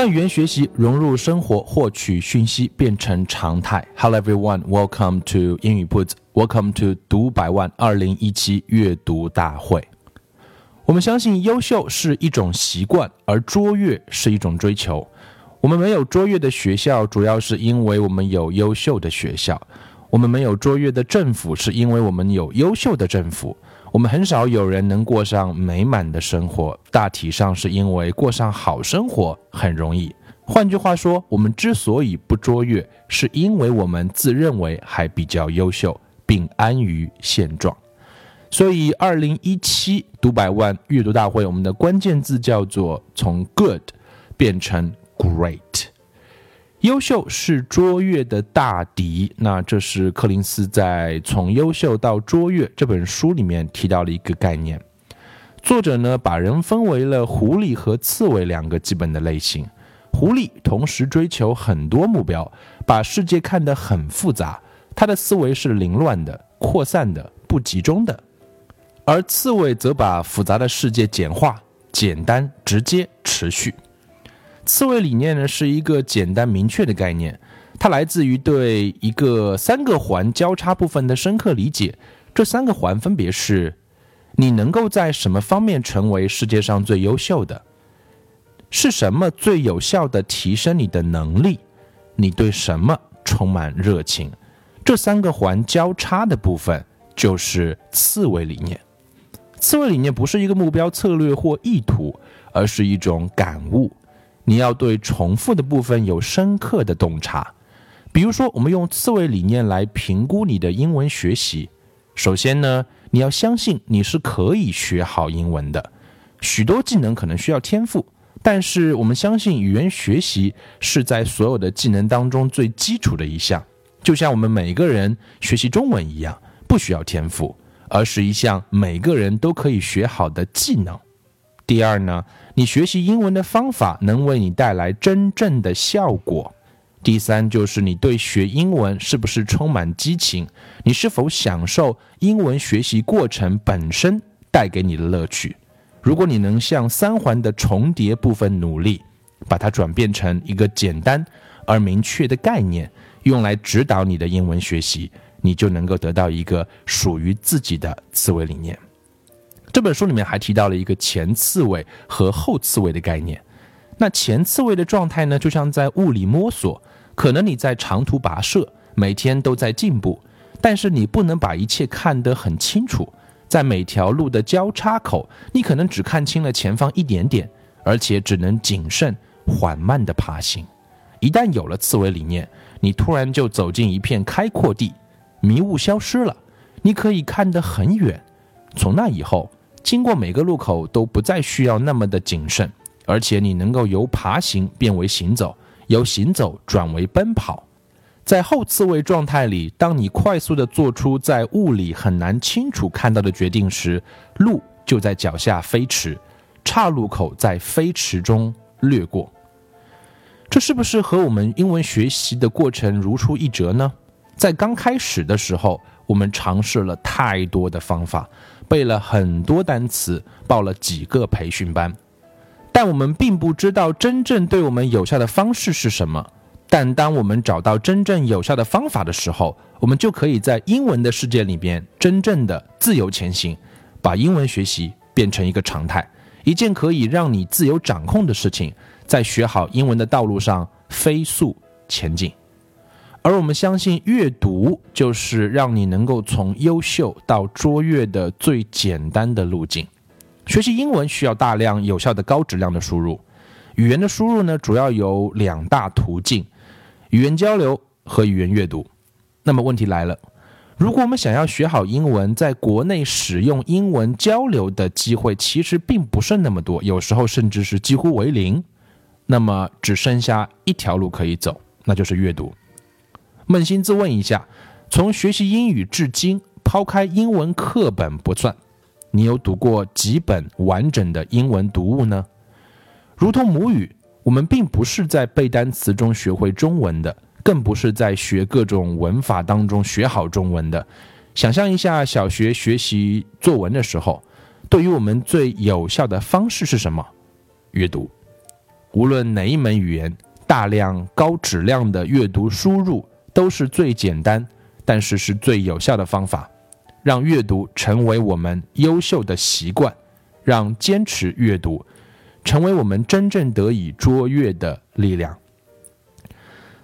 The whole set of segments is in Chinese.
将语言学习融入生活，获取讯息变成常态。Hello everyone, welcome to 英语 Put. Welcome to 读百万二零一七阅读大会。我们相信优秀是一种习惯，而卓越是一种追求。我们没有卓越的学校，主要是因为我们有优秀的学校；我们没有卓越的政府，是因为我们有优秀的政府。我们很少有人能过上美满的生活，大体上是因为过上好生活很容易。换句话说，我们之所以不卓越，是因为我们自认为还比较优秀，并安于现状。所以，二零一七读百万阅读大会，我们的关键字叫做从 good 变成 great。优秀是卓越的大敌。那这是柯林斯在《从优秀到卓越》这本书里面提到的一个概念。作者呢，把人分为了狐狸和刺猬两个基本的类型。狐狸同时追求很多目标，把世界看得很复杂，他的思维是凌乱的、扩散的、不集中的；而刺猬则把复杂的世界简化、简单、直接、持续。刺猬理念呢是一个简单明确的概念，它来自于对一个三个环交叉部分的深刻理解。这三个环分别是：你能够在什么方面成为世界上最优秀的？是什么最有效的提升你的能力？你对什么充满热情？这三个环交叉的部分就是刺猬理念。刺猬理念不是一个目标、策略或意图，而是一种感悟。你要对重复的部分有深刻的洞察，比如说，我们用刺猬理念来评估你的英文学习。首先呢，你要相信你是可以学好英文的。许多技能可能需要天赋，但是我们相信语言学习是在所有的技能当中最基础的一项，就像我们每个人学习中文一样，不需要天赋，而是一项每个人都可以学好的技能。第二呢，你学习英文的方法能为你带来真正的效果。第三就是你对学英文是不是充满激情？你是否享受英文学习过程本身带给你的乐趣？如果你能向三环的重叠部分努力，把它转变成一个简单而明确的概念，用来指导你的英文学习，你就能够得到一个属于自己的思维理念。这本书里面还提到了一个前刺猬和后刺猬的概念。那前刺猬的状态呢，就像在雾里摸索，可能你在长途跋涉，每天都在进步，但是你不能把一切看得很清楚。在每条路的交叉口，你可能只看清了前方一点点，而且只能谨慎缓慢地爬行。一旦有了刺猬理念，你突然就走进一片开阔地，迷雾消失了，你可以看得很远。从那以后。经过每个路口都不再需要那么的谨慎，而且你能够由爬行变为行走，由行走转为奔跑。在后刺猬状态里，当你快速的做出在雾里很难清楚看到的决定时，路就在脚下飞驰，岔路口在飞驰中掠过。这是不是和我们英文学习的过程如出一辙呢？在刚开始的时候，我们尝试了太多的方法。背了很多单词，报了几个培训班，但我们并不知道真正对我们有效的方式是什么。但当我们找到真正有效的方法的时候，我们就可以在英文的世界里边真正的自由前行，把英文学习变成一个常态，一件可以让你自由掌控的事情，在学好英文的道路上飞速前进。而我们相信，阅读就是让你能够从优秀到卓越的最简单的路径。学习英文需要大量有效的高质量的输入。语言的输入呢，主要有两大途径：语言交流和语言阅读。那么问题来了，如果我们想要学好英文，在国内使用英文交流的机会其实并不是那么多，有时候甚至是几乎为零。那么只剩下一条路可以走，那就是阅读。扪心自问一下，从学习英语至今，抛开英文课本不算，你有读过几本完整的英文读物呢？如同母语，我们并不是在背单词中学会中文的，更不是在学各种文法当中学好中文的。想象一下，小学学习作文的时候，对于我们最有效的方式是什么？阅读。无论哪一门语言，大量高质量的阅读输入都是最简单，但是是最有效的方法。让阅读成为我们优秀的习惯，让坚持阅读成为我们真正得以卓越的力量。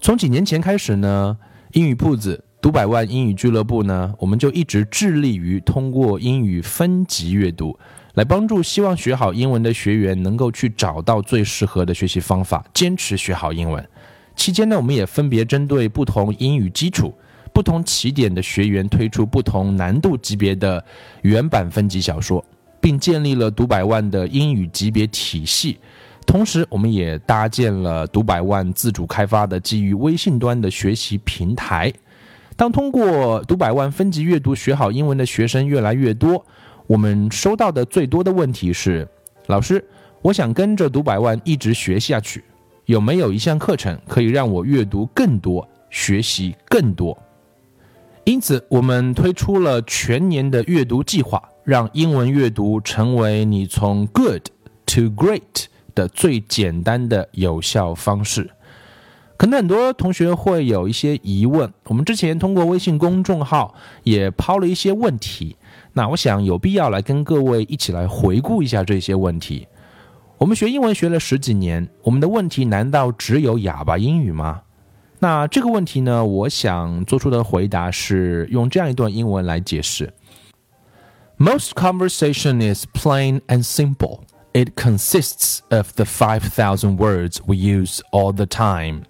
从几年前开始呢，英语铺子读百万英语俱乐部呢，我们就一直致力于通过英语分级阅读。来帮助希望学好英文的学员能够去找到最适合的学习方法，坚持学好英文。期间呢，我们也分别针对不同英语基础、不同起点的学员推出不同难度级别的原版分级小说，并建立了读百万的英语级别体系。同时，我们也搭建了读百万自主开发的基于微信端的学习平台。当通过读百万分级阅读学好英文的学生越来越多。我们收到的最多的问题是：老师，我想跟着读百万一直学下去，有没有一项课程可以让我阅读更多、学习更多？因此，我们推出了全年的阅读计划，让英文阅读成为你从 good to great 的最简单的有效方式。可能很多同学会有一些疑问，我们之前通过微信公众号也抛了一些问题。那我想有必要来跟各位一起来回顾一下这些问题。我们学英文学了十几年，我们的问题难道只有哑巴英语吗？那这个问题呢，我想做出的回答是用这样一段英文来解释：Most conversation is plain and simple. It consists of the five thousand words we use all the time.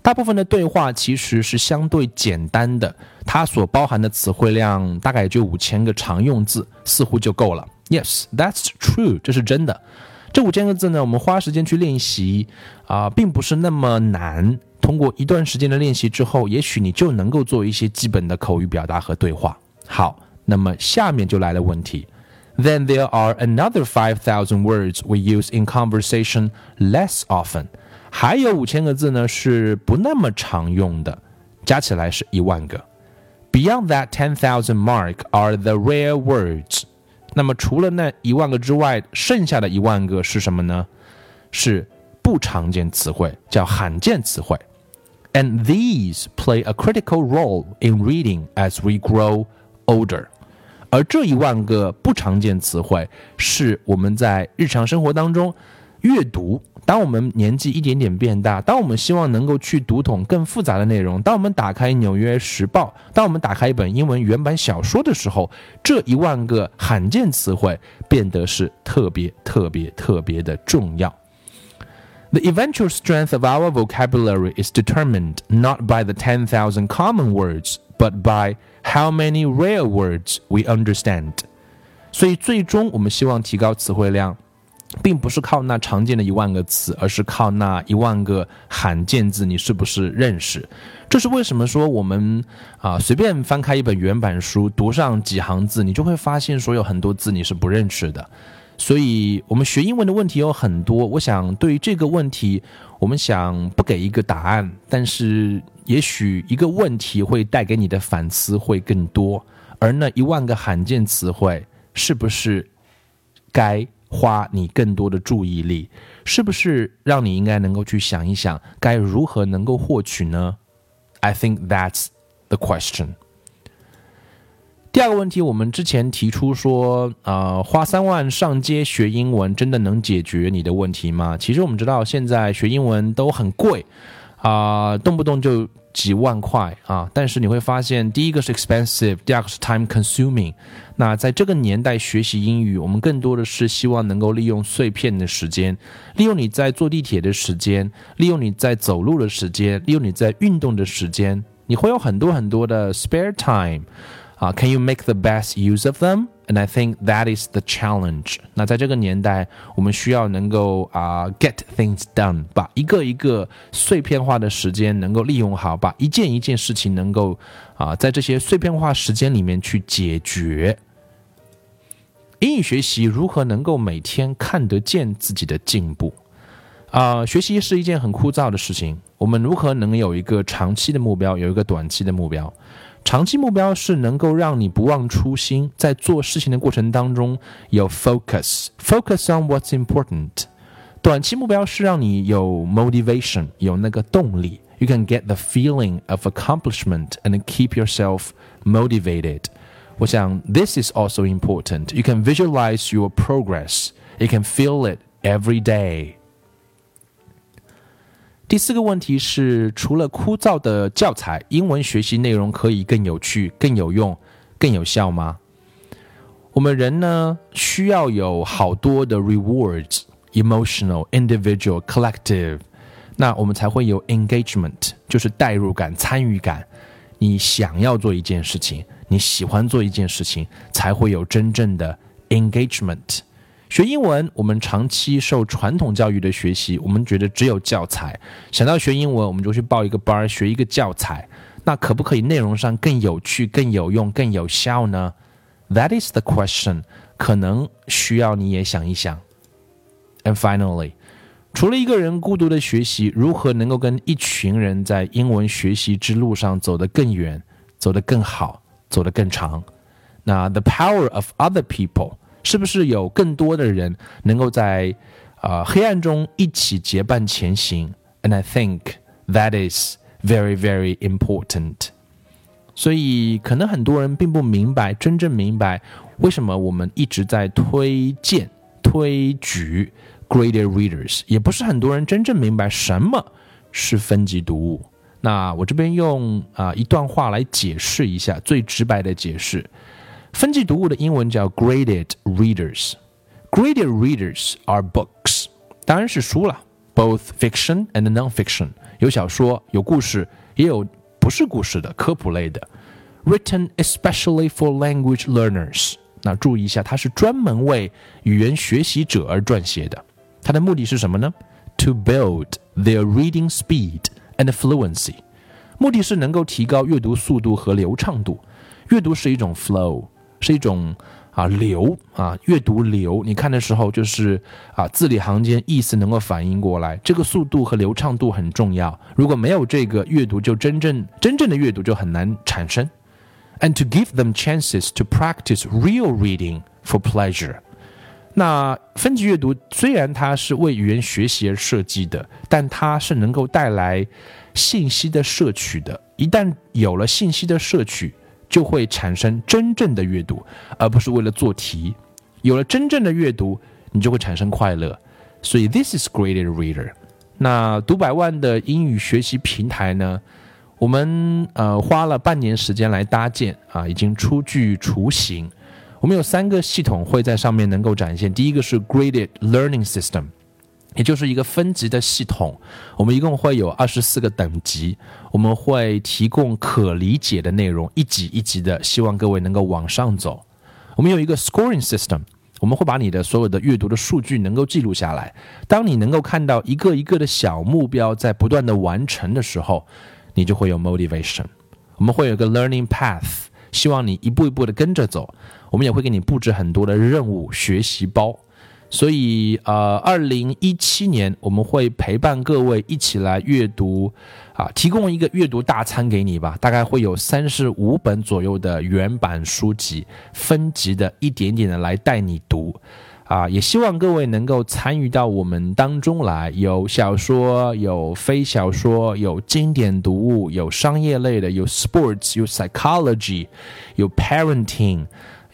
大部分的对话其实是相对简单的，它所包含的词汇量大概就五千个常用字，似乎就够了。Yes, that's true，这是真的。这五千个字呢，我们花时间去练习啊，并不是那么难。通过一段时间的练习之后，也许你就能够做一些基本的口语表达和对话。好，那么下面就来了问题。Then there are another five thousand words we use in conversation less often. 还有五千个字呢，是不那么常用的，加起来是一万个。Beyond that ten thousand mark are the rare words。那么除了那一万个之外，剩下的一万个是什么呢？是不常见词汇，叫罕见词汇。And these play a critical role in reading as we grow older。而这一万个不常见词汇，是我们在日常生活当中阅读。当我们年纪一点点变大，当我们希望能够去读懂更复杂的内容，当我们打开《纽约时报》，当我们打开一本英文原版小说的时候，这一万个罕见词汇变得是特别特别特别的重要。The eventual strength of our vocabulary is determined not by the ten thousand common words, but by how many rare words we understand. 所以，最终我们希望提高词汇量。并不是靠那常见的一万个词，而是靠那一万个罕见字，你是不是认识？这是为什么说我们啊随便翻开一本原版书，读上几行字，你就会发现说有很多字你是不认识的。所以，我们学英文的问题有很多。我想对于这个问题，我们想不给一个答案，但是也许一个问题会带给你的反思会更多。而那一万个罕见词汇，是不是该？花你更多的注意力，是不是让你应该能够去想一想，该如何能够获取呢？I think that's the question。第二个问题，我们之前提出说，呃，花三万上街学英文，真的能解决你的问题吗？其实我们知道，现在学英文都很贵，啊，动不动就。几万块啊！但是你会发现，第一个是 expensive，第二个是 time consuming。那在这个年代学习英语，我们更多的是希望能够利用碎片的时间，利用你在坐地铁的时间，利用你在走路的时间，利用你在运动的时间，你会有很多很多的 spare time。啊，Can you make the best use of them? And I think that is the challenge. 那在这个年代，我们需要能够啊、get things done，把一个一个碎片化的时间能够利用好，把一件一件事情能够啊、在这些碎片化时间里面去解决。英语学习如何能够每天看得见自己的进步？啊、学习是一件很枯燥的事情。我们如何能有一个长期的目标，有一个短期的目标？长期目标是能够让你不忘初心，在做事情的过程当中有 focus，focus on what's important。短期目标是让你有 motivation，有那个动力。You can get the feeling of accomplishment and keep yourself motivated. 我想 this is also important. You can visualize your progress. You can feel it every day. 第四个问题是，除了枯燥的教材，英文学习内容可以更有趣、更有用、更有效吗？我们人呢，需要有好多的 rewards，emotional、individual、collective，那我们才会有 engagement，就是代入感、参与感。你想要做一件事情，你喜欢做一件事情，才会有真正的 engagement。学英文，我们长期受传统教育的学习，我们觉得只有教材。想到学英文，我们就去报一个班学一个教材。那可不可以内容上更有趣、更有用、更有效呢？That is the question。可能需要你也想一想。And finally，除了一个人孤独的学习，如何能够跟一群人在英文学习之路上走得更远、走得更好、走得更长？那 the power of other people。是不是有更多的人能够在啊、呃、黑暗中一起结伴前行？And I think that is very very important。所以可能很多人并不明白，真正明白为什么我们一直在推荐、推举 graded readers，也不是很多人真正明白什么是分级读物。那我这边用啊、一段话来解释一下，最直白的解释。分级读物的英文叫 graded readers。Graded readers are books，当然是书了，both fiction and non-fiction，有小说，有故事，也有不是故事的科普类的，written especially for language learners。那注意一下，它是专门为语言学习者而撰写的。它的目的是什么呢？To build their reading speed and fluency。目的是能够提高阅读速度和流畅度。阅读是一种 flow。是一种啊流啊阅读流，你看的时候就是啊字里行间意思能够反应过来，这个速度和流畅度很重要。如果没有这个阅读，就真正真正的阅读就很难产生。And to give them chances to practice real reading for pleasure。那分级阅读虽然它是为语言学习而设计的，但它是能够带来信息的摄取的。一旦有了信息的摄取，就会产生真正的阅读，而不是为了做题。有了真正的阅读，你就会产生快乐。所以，this is graded reader。那读百万的英语学习平台呢？我们呃花了半年时间来搭建啊，已经初具雏形。我们有三个系统会在上面能够展现。第一个是 graded learning system。也就是一个分级的系统，我们一共会有二十四个等级，我们会提供可理解的内容，一级一级的，希望各位能够往上走。我们有一个 scoring system，我们会把你的所有的阅读的数据能够记录下来。当你能够看到一个一个的小目标在不断的完成的时候，你就会有 motivation。我们会有一个 learning path，希望你一步一步的跟着走。我们也会给你布置很多的任务学习包。所以，呃，二零一七年我们会陪伴各位一起来阅读，啊，提供一个阅读大餐给你吧。大概会有三十五本左右的原版书籍，分级的一点点的来带你读，啊，也希望各位能够参与到我们当中来。有小说，有非小说，有经典读物，有商业类的，有 sports，有 psychology，有 parenting。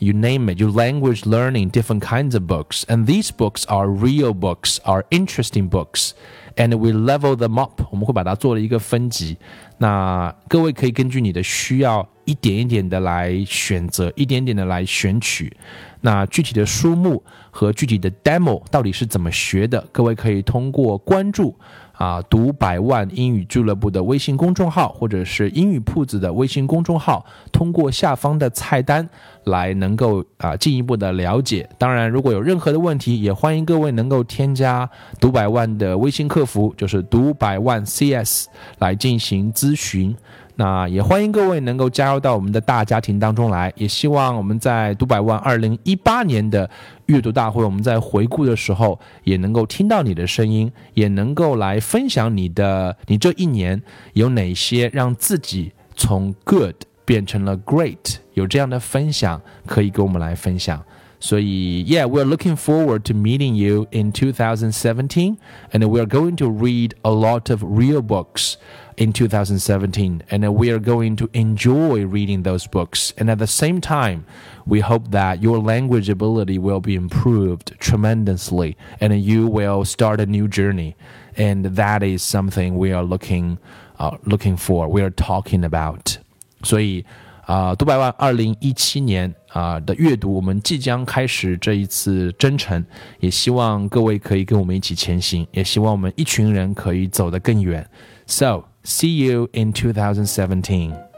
you name it, you language learning, different kinds of books. And these books are real books, are interesting books. And we level them up，我们会把它做了一个分级。那各位可以根据你的需要，一点一点的来选择，一点点的来选取。那具体的书目和具体的 demo 到底是怎么学的？各位可以通过关注 啊，读百万英语俱乐部的微信公众号，或者是英语铺子的微信公众号，通过下方的菜单来能够啊进一步的了解。当然，如果有任何的问题，也欢迎各位能够添加读百万的微信客服，就是读百万 CS 来进行咨询。那也欢迎各位能够加入到我们的大家庭当中来，也希望我们在读百万二零一八年的阅读大会，我们在回顾的时候也能够听到你的声音，也能够来分享你的你这一年有哪些让自己从 good 变成了 great，有这样的分享可以跟我们来分享。所以，Yeah，we're looking forward to meeting you in 2017, and we're going to read a lot of real books in 2017, and we are going to enjoy reading those books. And at the same time, we hope that your language ability will be improved tremendously, and you will start a new journey. And that is something we are looking, uh, looking for. We are talking about. 所以。 啊，读百万二零一七年啊的阅读，我们即将开始这一次征程，也希望各位可以跟我们一起前行，也希望我们一群人可以走得更远。So see you in 2017.